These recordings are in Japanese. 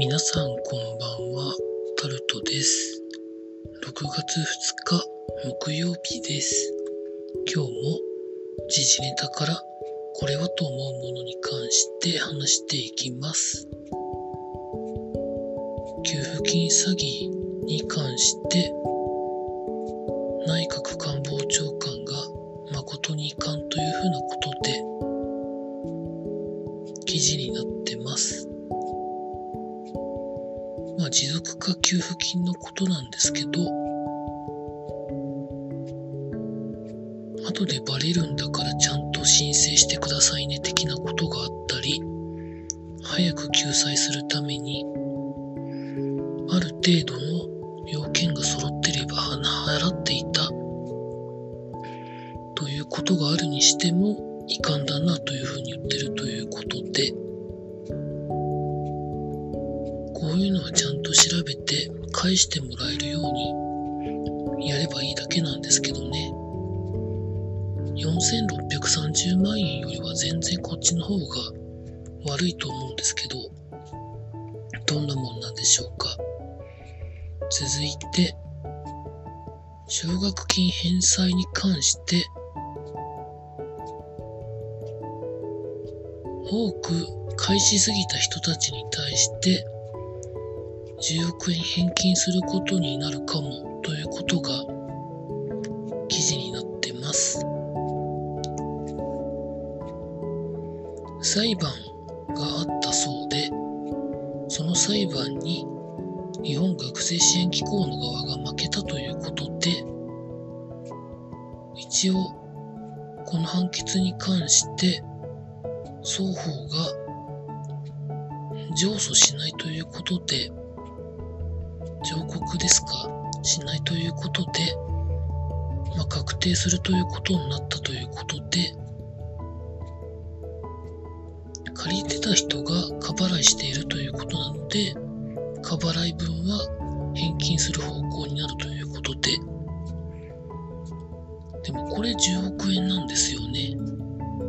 皆さんこんばんは、タルトです。6月2日木曜日です。今日も時事ネタからこれはと思うものに関して話していきます。給付金詐欺に関して内閣官房長官が誠に後でバレるんだからちゃんと申請してくださいね的なことがあったり、早く救済するために、ある程度の要件が揃ってれば払っていたということがあるにしても遺憾だなというふうに言ってるということで、こういうのはちゃんと調べて返してもらえるようにやればいいだけなんですけどね。4630万円よりは全然こっちの方が悪いと思うんですけど、どんなもんなんでしょうか。続いて、奨学金返済に関して、多く返しすぎた人たちに対して、10億円返金することになるかもということが裁判があったそうで、その裁判に日本学生支援機構の側が負けたということで、一応この判決に関して双方が上訴しないということで、上告ですかしないということで、まあ、確定するということになったということで、借りてた人が過払いしているということなので、過払い分は返金する方向になるということで、でもこれ10億円なんですよね。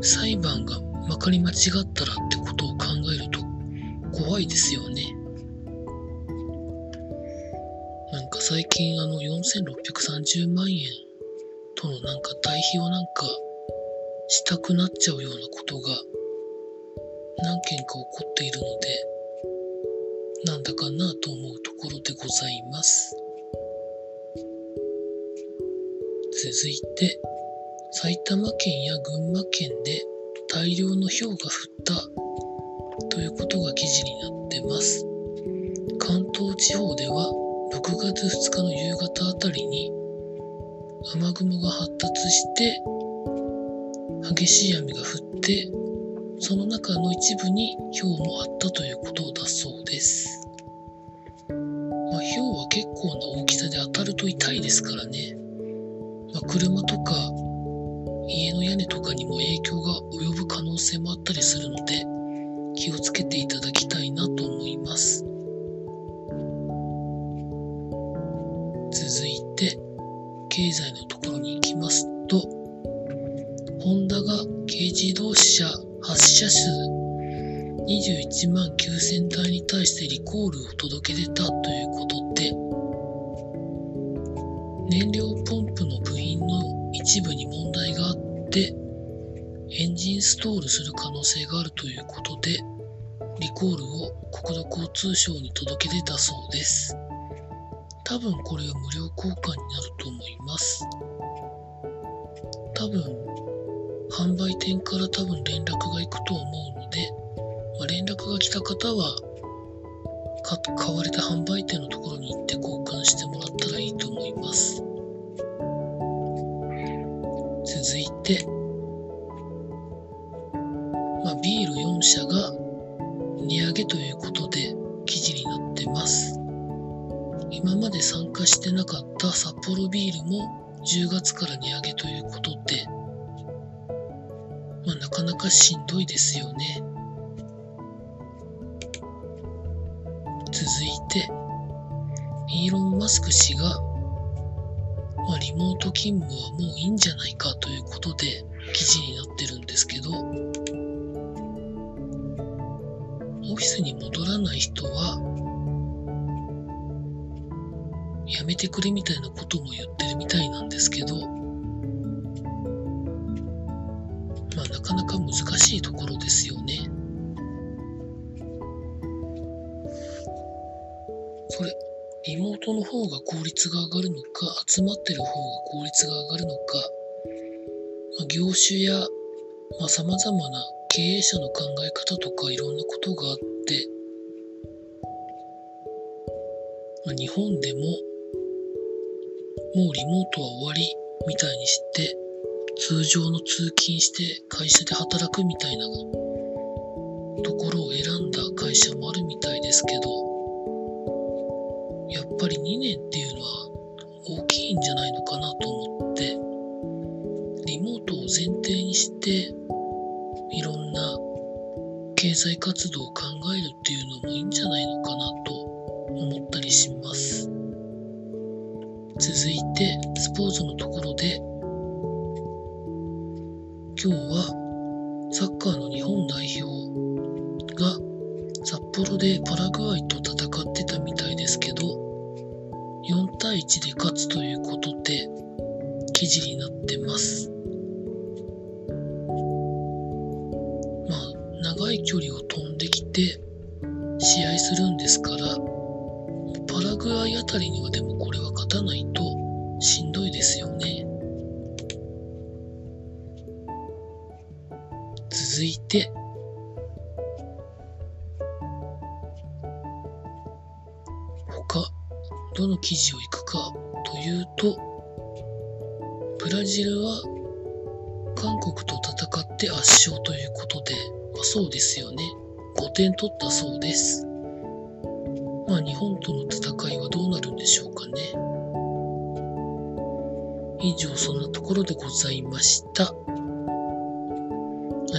裁判がまかり間違ったらってことを考えると怖いですよね。なんか最近あの4630万円とのなんか対比をなんかしたくなっちゃうようなことが何件か起こっているのでなんだかなと思うところでございます。続いて埼玉県や群馬県で大量の氷が降ったということが記事になってます。関東地方では6月2日の夕方あたりに雨雲が発達して激しい雨が降ってその中の一部に氷もあったということだそうです。まあ、氷は結構な大きさで当たると痛いですからね。まあ、車とか家の屋根とかにも影響が及ぶ可能性もあったりするので気をつけていただきたいなと思います。続いて経済のところに行きますとホンダが軽自動車発車数。21万9000台に対してリコールを届け出たということで燃料ポンプの部品の一部に問題があってエンジンストールする可能性があるということでリコールを国土交通省に届け出たそうです。多分これは無料交換になると思います。多分販売店から多分連絡が行くと思うので、まあ、連絡が来た方は買われた販売店のところに行って交換してもらったらいいと思います。続いて、まあ、ビール4社が値上げということで記事になってます。今まで参加してなかった札幌ビールも10月から値上げということでなかなかしんどいですよね。続いて、イーロン・マスク氏が、まあ、リモート勤務はもういいんじゃないかということで記事になってるんですけど、オフィスに戻らない人は、やめてくれみたいなことも言ってるみたいなんですけど、かなか難しいところですよね。それ、妹の方が効率が上がるのか、集まってる方が効率が上がるのか、まあ、業種や、まあ、様々な経営者の考え方とかいろんなことがあって、まあ、日本でももうリモートは終わりみたいにして通常の通勤して会社で働くみたいなところを選んだ会社もあるみたいですけどやっぱり2年っていうのは大きいんじゃないのかなと思ってリモートを前提にしていろんな経済活動を考えるっていうのもいいんじゃないのかなと思ったりします。続いてスポーツのところで今日はサッカーの日本代表が札幌でパラグアイと戦ってたみたいですけど4対1で勝つということで記事になってますまあ長い距離を飛んできて試合するんですからパラグアイあたりにはでもこれは勝たないとしんどいですよね。続いて、他、どの記事をいくかというと、ブラジルは韓国と戦って圧勝ということで、まあ、そうですよね。5点取ったそうです。まあ日本との戦いはどうなるんでしょうかね。以上そんなところでございました。